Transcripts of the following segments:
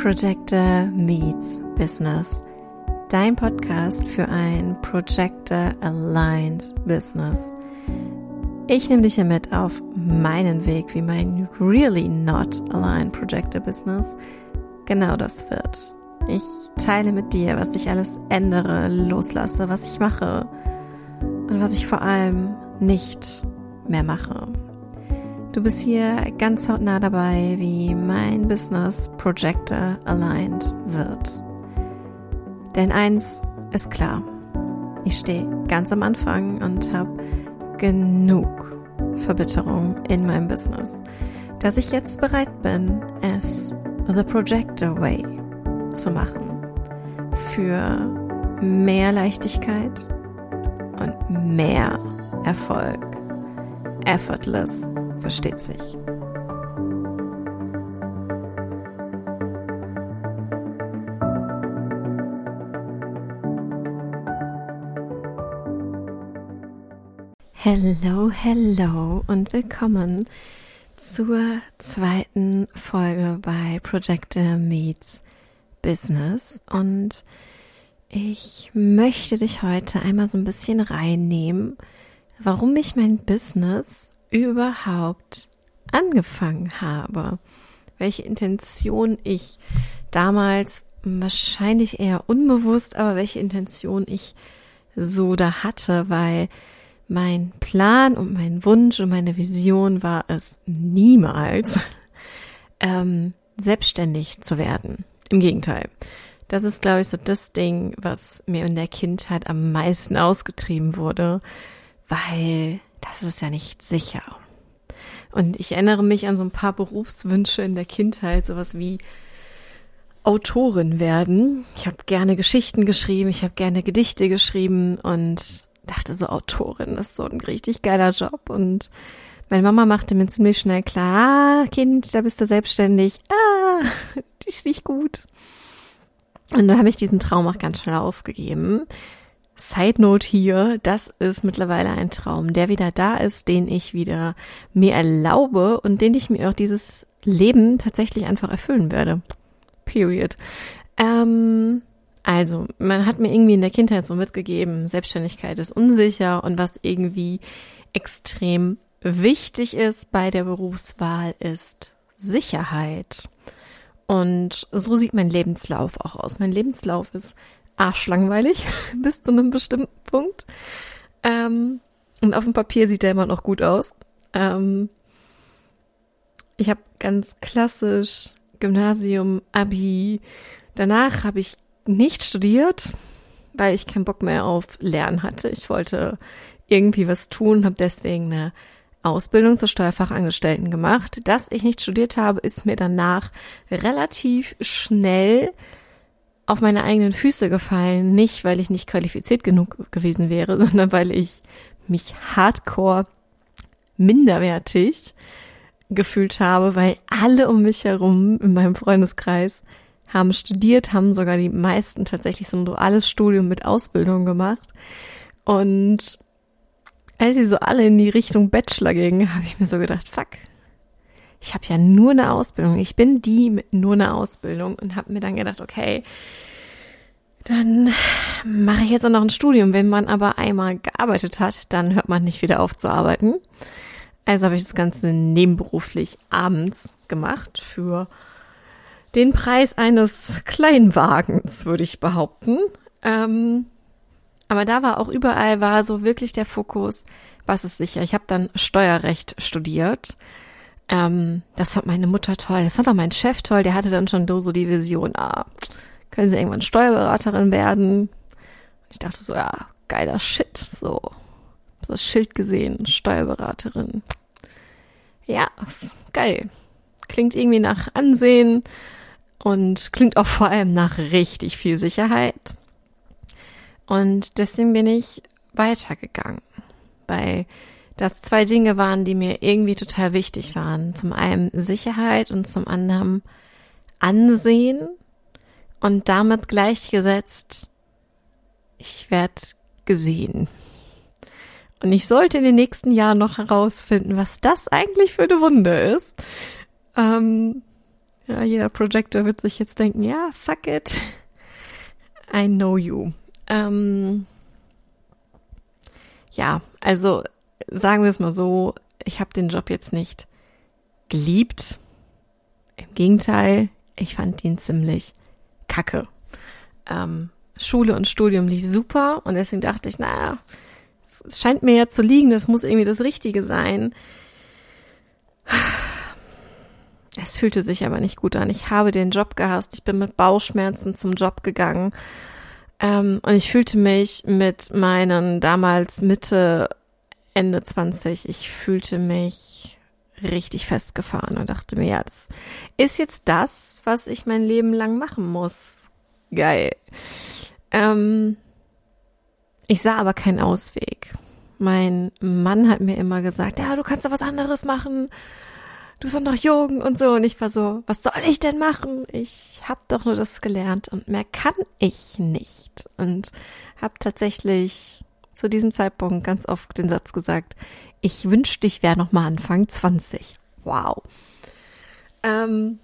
Projector Meets Business, dein Podcast für ein Projector Aligned Business. Ich nehme dich hier mit auf meinen Weg, wie mein Really Not Aligned Projector Business genau das wird. Ich teile mit dir, was ich alles ändere, loslasse, was ich mache und was ich vor allem nicht mehr mache. Du bist hier ganz hautnah dabei, wie mein Business Projector aligned wird. Denn eins ist klar. Ich stehe ganz am Anfang und habe genug Verbitterung in meinem Business, dass ich jetzt bereit bin, es The Projector Way zu machen. Für mehr Leichtigkeit und mehr Erfolg. Effortless versteht sich. Hello, hello und willkommen zur zweiten Folge bei Projector Meets Business und ich möchte dich heute einmal so ein bisschen reinnehmen, warum ich mein Business überhaupt angefangen habe, welche Intention ich damals wahrscheinlich eher unbewusst, aber welche Intention ich so da hatte, weil mein Plan und mein Wunsch und meine Vision war es niemals, ähm, selbstständig zu werden. Im Gegenteil. Das ist, glaube ich, so das Ding, was mir in der Kindheit am meisten ausgetrieben wurde, weil das ist ja nicht sicher. Und ich erinnere mich an so ein paar Berufswünsche in der Kindheit, sowas wie Autorin werden. Ich habe gerne Geschichten geschrieben, ich habe gerne Gedichte geschrieben und dachte so, Autorin ist so ein richtig geiler Job. Und meine Mama machte mir ziemlich schnell klar, ah, Kind, da bist du selbstständig. Ah, die ist nicht gut. Und dann habe ich diesen Traum auch ganz schnell aufgegeben. Side Note hier, das ist mittlerweile ein Traum, der wieder da ist, den ich wieder mir erlaube und den ich mir auch dieses Leben tatsächlich einfach erfüllen werde. Period. Ähm, also, man hat mir irgendwie in der Kindheit so mitgegeben, Selbstständigkeit ist unsicher und was irgendwie extrem wichtig ist bei der Berufswahl ist Sicherheit. Und so sieht mein Lebenslauf auch aus. Mein Lebenslauf ist arschlangweilig bis zu einem bestimmten Punkt. Ähm, und auf dem Papier sieht er immer noch gut aus. Ähm, ich habe ganz klassisch Gymnasium, Abi. Danach habe ich nicht studiert, weil ich keinen Bock mehr auf Lernen hatte. Ich wollte irgendwie was tun, habe deswegen eine Ausbildung zur Steuerfachangestellten gemacht. Dass ich nicht studiert habe, ist mir danach relativ schnell auf meine eigenen Füße gefallen, nicht weil ich nicht qualifiziert genug gewesen wäre, sondern weil ich mich hardcore minderwertig gefühlt habe, weil alle um mich herum in meinem Freundeskreis haben studiert, haben sogar die meisten tatsächlich so ein duales Studium mit Ausbildung gemacht. Und als sie so alle in die Richtung Bachelor gingen, habe ich mir so gedacht, fuck, ich habe ja nur eine Ausbildung. Ich bin die mit nur einer Ausbildung und habe mir dann gedacht, okay, dann mache ich jetzt auch noch ein Studium. Wenn man aber einmal gearbeitet hat, dann hört man nicht wieder auf zu arbeiten. Also habe ich das Ganze nebenberuflich abends gemacht für den Preis eines Kleinwagens, würde ich behaupten. Ähm, aber da war auch überall war so wirklich der Fokus, was ist sicher. Ich habe dann Steuerrecht studiert ähm, das fand meine Mutter toll. Das fand auch mein Chef toll. Der hatte dann schon so die Vision, ah, können Sie irgendwann Steuerberaterin werden? Ich dachte so, ja, geiler Shit, so. So das Schild gesehen, Steuerberaterin. Ja, geil. Klingt irgendwie nach Ansehen und klingt auch vor allem nach richtig viel Sicherheit. Und deswegen bin ich weitergegangen. Bei dass zwei Dinge waren, die mir irgendwie total wichtig waren. Zum einen Sicherheit und zum anderen Ansehen und damit gleichgesetzt, ich werde gesehen. Und ich sollte in den nächsten Jahren noch herausfinden, was das eigentlich für eine Wunde ist. Ähm, Ja, jeder Projector wird sich jetzt denken, ja, fuck it. I know you. Ähm, ja, also sagen wir es mal so, ich habe den Job jetzt nicht geliebt. Im Gegenteil, ich fand ihn ziemlich kacke. Ähm, Schule und Studium lief super und deswegen dachte ich, naja, es scheint mir ja zu liegen, das muss irgendwie das Richtige sein. Es fühlte sich aber nicht gut an. Ich habe den Job gehasst. Ich bin mit Bauchschmerzen zum Job gegangen. Ähm, und ich fühlte mich mit meinen damals Mitte, Ende 20, ich fühlte mich richtig festgefahren und dachte mir, ja, das ist jetzt das, was ich mein Leben lang machen muss. Geil. Ähm, ich sah aber keinen Ausweg. Mein Mann hat mir immer gesagt, ja, du kannst doch was anderes machen. Du bist doch noch jung und so. Und ich war so, was soll ich denn machen? Ich habe doch nur das gelernt und mehr kann ich nicht. Und habe tatsächlich zu diesem Zeitpunkt ganz oft den Satz gesagt, ich wünschte, ich wäre noch mal Anfang 20. Wow. Ähm,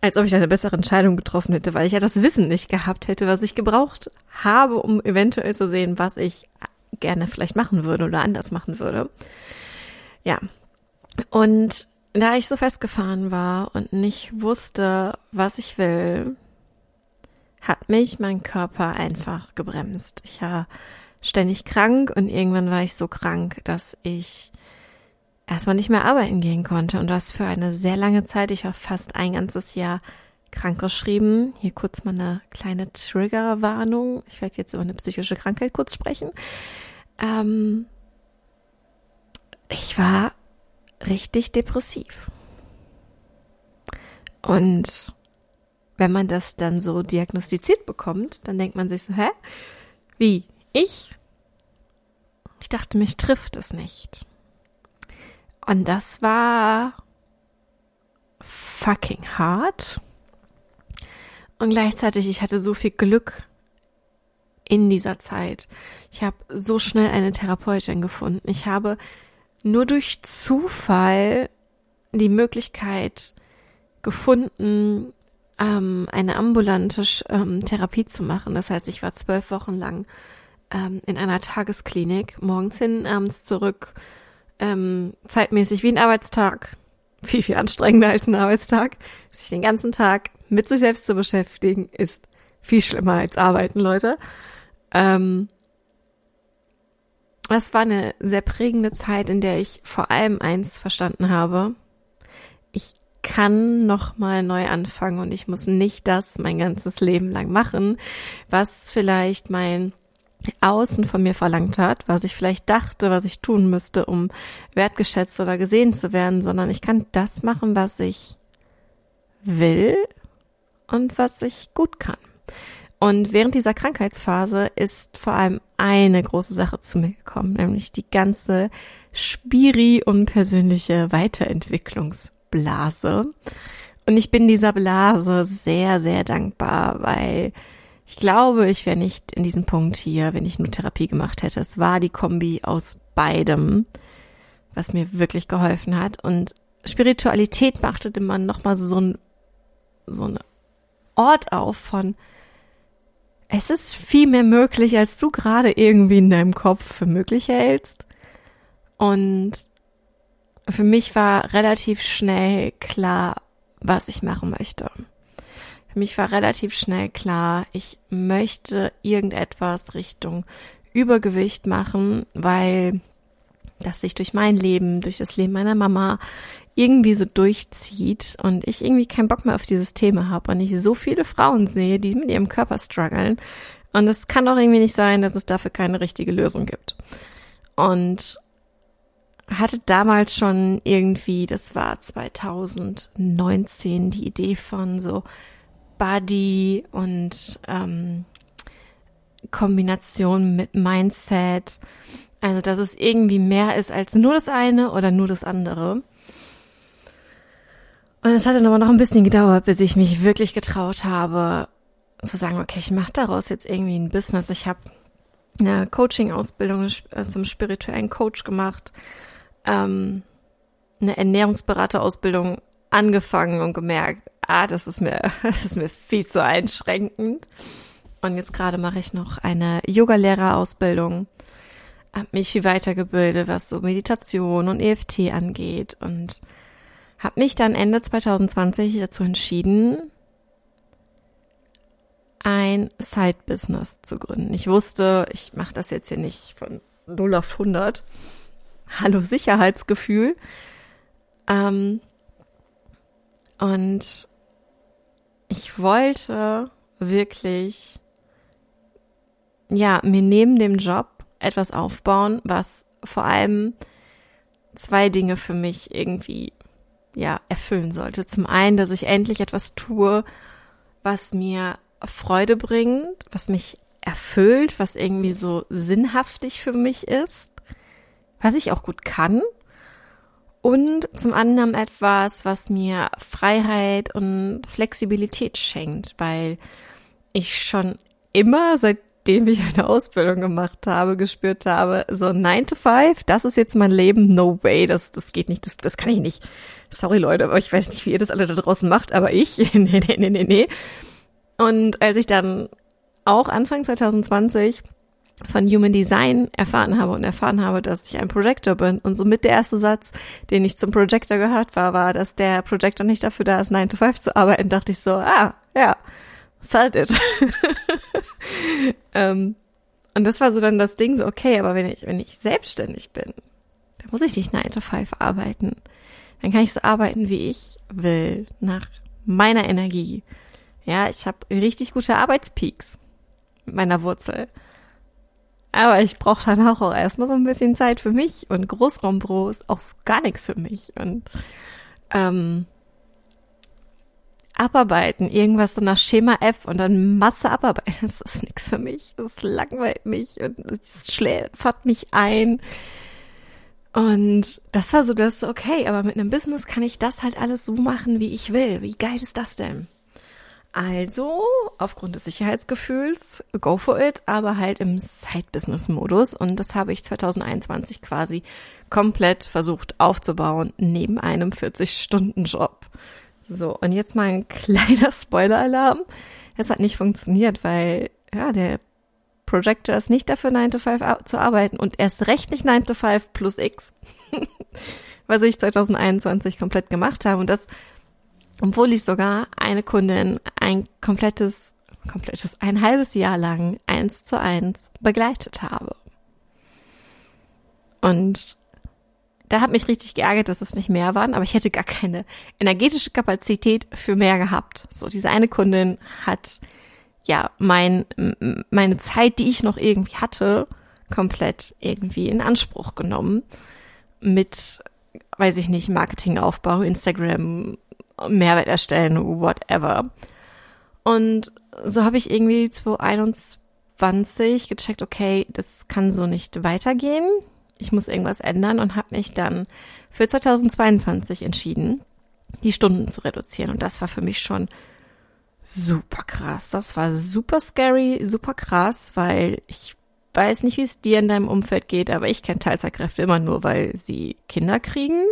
als ob ich eine bessere Entscheidung getroffen hätte, weil ich ja das Wissen nicht gehabt hätte, was ich gebraucht habe, um eventuell zu sehen, was ich gerne vielleicht machen würde oder anders machen würde. Ja. Und da ich so festgefahren war und nicht wusste, was ich will, hat mich mein Körper einfach gebremst. Ich war ständig krank und irgendwann war ich so krank, dass ich erstmal nicht mehr arbeiten gehen konnte und das für eine sehr lange Zeit. Ich war fast ein ganzes Jahr krankgeschrieben. Hier kurz mal eine kleine Triggerwarnung. Ich werde jetzt über eine psychische Krankheit kurz sprechen. Ähm, ich war richtig depressiv. Und wenn man das dann so diagnostiziert bekommt, dann denkt man sich so, hä? Wie? Ich? Ich dachte, mich trifft es nicht. Und das war fucking hart. Und gleichzeitig, ich hatte so viel Glück in dieser Zeit. Ich habe so schnell eine Therapeutin gefunden. Ich habe nur durch Zufall die Möglichkeit gefunden, ähm, eine ambulante ähm, Therapie zu machen. Das heißt, ich war zwölf Wochen lang ähm, in einer Tagesklinik, morgens hin, abends zurück, ähm, zeitmäßig wie ein Arbeitstag, viel, viel anstrengender als ein Arbeitstag. Sich den ganzen Tag mit sich selbst zu beschäftigen, ist viel schlimmer als arbeiten, Leute. Ähm, das war eine sehr prägende Zeit, in der ich vor allem eins verstanden habe. Ich kann noch mal neu anfangen und ich muss nicht das mein ganzes Leben lang machen, was vielleicht mein Außen von mir verlangt hat, was ich vielleicht dachte, was ich tun müsste, um wertgeschätzt oder gesehen zu werden, sondern ich kann das machen, was ich will und was ich gut kann. Und während dieser Krankheitsphase ist vor allem eine große Sache zu mir gekommen, nämlich die ganze Spiri und persönliche Weiterentwicklungsblase. Und ich bin dieser Blase sehr, sehr dankbar, weil ich glaube, ich wäre nicht in diesem Punkt hier, wenn ich nur Therapie gemacht hätte. Es war die Kombi aus beidem, was mir wirklich geholfen hat. Und Spiritualität machte man nochmal so ein, so ein Ort auf von, es ist viel mehr möglich, als du gerade irgendwie in deinem Kopf für möglich hältst. Und für mich war relativ schnell klar, was ich machen möchte. Für mich war relativ schnell klar, ich möchte irgendetwas Richtung Übergewicht machen, weil das sich durch mein Leben, durch das Leben meiner Mama irgendwie so durchzieht und ich irgendwie keinen Bock mehr auf dieses Thema habe und ich so viele Frauen sehe, die mit ihrem Körper strugglen. Und es kann doch irgendwie nicht sein, dass es dafür keine richtige Lösung gibt. Und hatte damals schon irgendwie, das war 2019, die Idee von so Body und ähm, Kombination mit Mindset. Also, dass es irgendwie mehr ist als nur das eine oder nur das andere. Und es hat dann aber noch ein bisschen gedauert, bis ich mich wirklich getraut habe, zu sagen, okay, ich mache daraus jetzt irgendwie ein Business. Ich habe eine Coaching-Ausbildung äh, zum spirituellen Coach gemacht, ähm, eine Ernährungsberaterausbildung angefangen und gemerkt, ah, das ist mir, das ist mir viel zu einschränkend. Und jetzt gerade mache ich noch eine Yogalehrerausbildung, habe mich viel weitergebildet, was so Meditation und EFT angeht und habe mich dann Ende 2020 dazu entschieden, ein Side-Business zu gründen. Ich wusste, ich mache das jetzt hier nicht von 0 auf 100. Hallo Sicherheitsgefühl. Ähm, und ich wollte wirklich, ja, mir neben dem Job etwas aufbauen, was vor allem zwei Dinge für mich irgendwie, ja, erfüllen sollte. Zum einen, dass ich endlich etwas tue, was mir Freude bringt, was mich erfüllt, was irgendwie so sinnhaftig für mich ist, was ich auch gut kann. Und zum anderen etwas, was mir Freiheit und Flexibilität schenkt, weil ich schon immer, seitdem ich eine Ausbildung gemacht habe, gespürt habe, so 9 to 5, das ist jetzt mein Leben, no way, das, das geht nicht, das, das kann ich nicht. Sorry Leute, aber ich weiß nicht, wie ihr das alle da draußen macht, aber ich, nee, nee, nee, nee, nee. Und als ich dann auch Anfang 2020 von Human Design erfahren habe und erfahren habe, dass ich ein Projector bin. Und somit der erste Satz, den ich zum Projector gehört war, war, dass der Projector nicht dafür da ist, 9 to 5 zu arbeiten, dachte ich so, ah, ja, felt it. ähm, und das war so dann das Ding, so, okay, aber wenn ich, wenn ich selbstständig bin, dann muss ich nicht 9 to 5 arbeiten. Dann kann ich so arbeiten, wie ich will, nach meiner Energie. Ja, ich habe richtig gute Arbeitspeaks mit meiner Wurzel. Aber ich brauche dann auch erstmal so ein bisschen Zeit für mich und Großraumbüro ist auch so gar nichts für mich. Und ähm, abarbeiten, irgendwas so nach Schema F und dann Masse abarbeiten, das ist nichts für mich. Das langweilt mich und das schläfert mich ein. Und das war so das, okay, aber mit einem Business kann ich das halt alles so machen, wie ich will. Wie geil ist das denn? Also, aufgrund des Sicherheitsgefühls, go for it, aber halt im Side-Business-Modus. Und das habe ich 2021 quasi komplett versucht aufzubauen, neben einem 40-Stunden-Job. So, und jetzt mal ein kleiner Spoiler-Alarm. Es hat nicht funktioniert, weil, ja, der Projector ist nicht dafür, 9 to 5 zu arbeiten und erst recht nicht 9 to 5 plus X. was ich 2021 komplett gemacht habe. Und das obwohl ich sogar eine Kundin ein komplettes, komplettes, ein halbes Jahr lang eins zu eins begleitet habe. Und da hat mich richtig geärgert, dass es nicht mehr waren, aber ich hätte gar keine energetische Kapazität für mehr gehabt. So, diese eine Kundin hat ja mein, meine Zeit, die ich noch irgendwie hatte, komplett irgendwie in Anspruch genommen. Mit, weiß ich nicht, Marketingaufbau, Instagram, Mehrwert erstellen, whatever. Und so habe ich irgendwie 2021 gecheckt, okay, das kann so nicht weitergehen. Ich muss irgendwas ändern und habe mich dann für 2022 entschieden, die Stunden zu reduzieren. Und das war für mich schon super krass. Das war super scary, super krass, weil ich weiß nicht, wie es dir in deinem Umfeld geht, aber ich kenne Teilzeitkräfte immer nur, weil sie Kinder kriegen.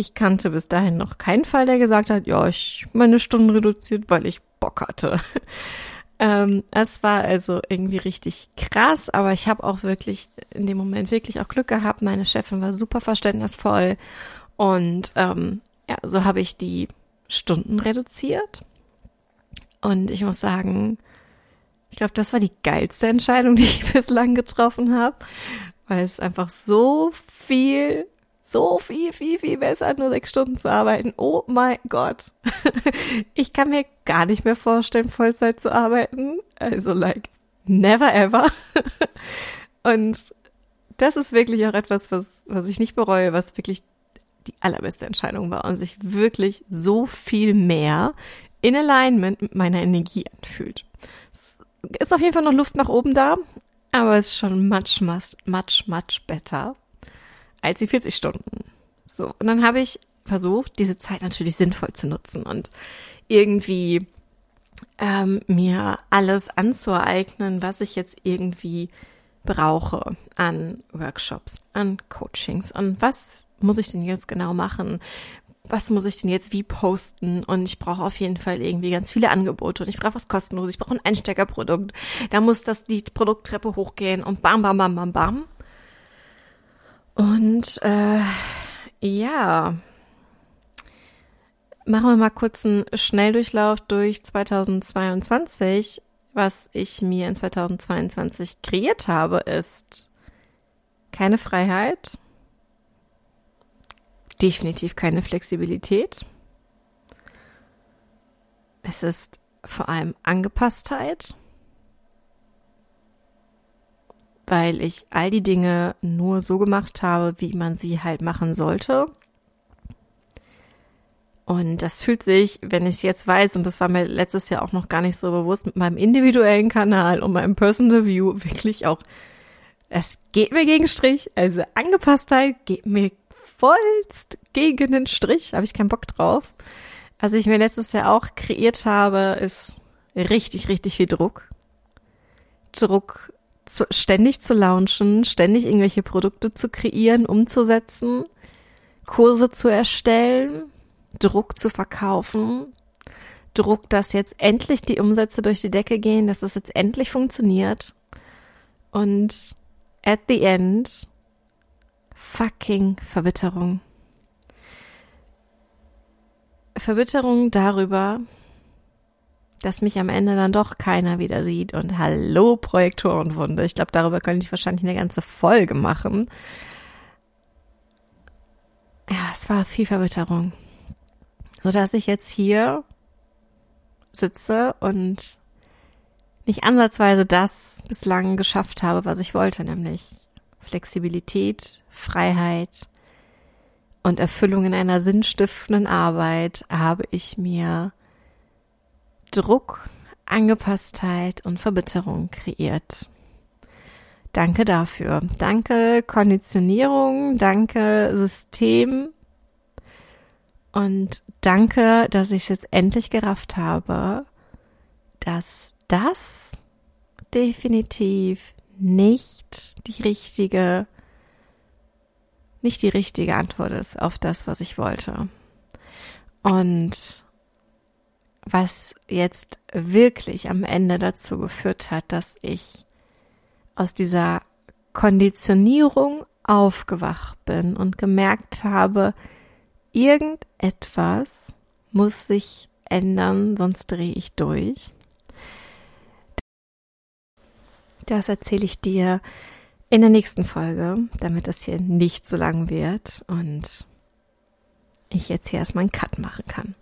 Ich kannte bis dahin noch keinen Fall, der gesagt hat, ja, ich meine Stunden reduziert, weil ich Bock hatte. ähm, es war also irgendwie richtig krass, aber ich habe auch wirklich in dem Moment wirklich auch Glück gehabt. Meine Chefin war super verständnisvoll und ähm, ja, so habe ich die Stunden reduziert. Und ich muss sagen, ich glaube, das war die geilste Entscheidung, die ich bislang getroffen habe, weil es einfach so viel so viel, viel, viel besser, nur sechs Stunden zu arbeiten. Oh mein Gott. Ich kann mir gar nicht mehr vorstellen, Vollzeit zu arbeiten. Also like, never ever. Und das ist wirklich auch etwas, was, was ich nicht bereue, was wirklich die allerbeste Entscheidung war und sich wirklich so viel mehr in Alignment mit meiner Energie anfühlt. Es ist auf jeden Fall noch Luft nach oben da, aber es ist schon much, much, much, much better als die 40 Stunden. So, und dann habe ich versucht, diese Zeit natürlich sinnvoll zu nutzen und irgendwie ähm, mir alles anzueignen, was ich jetzt irgendwie brauche an Workshops, an Coachings, an was muss ich denn jetzt genau machen? was muss ich denn jetzt wie posten? Und ich brauche auf jeden Fall irgendwie ganz viele Angebote und ich brauche was kostenloses, ich brauche ein Einsteckerprodukt. Da muss das die Produkttreppe hochgehen und bam, bam, bam, bam, bam. Und äh, ja, machen wir mal kurz einen Schnelldurchlauf durch 2022. Was ich mir in 2022 kreiert habe, ist keine Freiheit, definitiv keine Flexibilität. Es ist vor allem Angepasstheit, weil ich all die Dinge nur so gemacht habe, wie man sie halt machen sollte. Und das fühlt sich, wenn ich es jetzt weiß, und das war mir letztes Jahr auch noch gar nicht so bewusst, mit meinem individuellen Kanal und meinem Personal View wirklich auch, es geht mir gegen Strich. Also Angepasstheit geht mir vollst gegen den Strich. Habe ich keinen Bock drauf. Was ich mir letztes Jahr auch kreiert habe, ist richtig, richtig viel Druck. Druck, zu, ständig zu launchen, ständig irgendwelche Produkte zu kreieren, umzusetzen, Kurse zu erstellen Druck zu verkaufen, Druck, dass jetzt endlich die Umsätze durch die Decke gehen, dass es jetzt endlich funktioniert. Und at the end, fucking Verbitterung. Verbitterung darüber, dass mich am Ende dann doch keiner wieder sieht und hallo Projektorenwunde. Ich glaube, darüber könnte ich wahrscheinlich eine ganze Folge machen. Ja, es war viel Verbitterung so dass ich jetzt hier sitze und nicht ansatzweise das bislang geschafft habe, was ich wollte, nämlich Flexibilität, Freiheit und Erfüllung in einer sinnstiftenden Arbeit habe ich mir Druck, Angepasstheit und Verbitterung kreiert. Danke dafür. Danke Konditionierung, danke System, und danke, dass ich es jetzt endlich gerafft habe, dass das definitiv nicht die richtige, nicht die richtige Antwort ist auf das, was ich wollte. Und was jetzt wirklich am Ende dazu geführt hat, dass ich aus dieser Konditionierung aufgewacht bin und gemerkt habe, irgendetwas muss sich ändern, sonst drehe ich durch. Das erzähle ich dir in der nächsten Folge, damit das hier nicht so lang wird und ich jetzt hier erstmal einen Cut machen kann.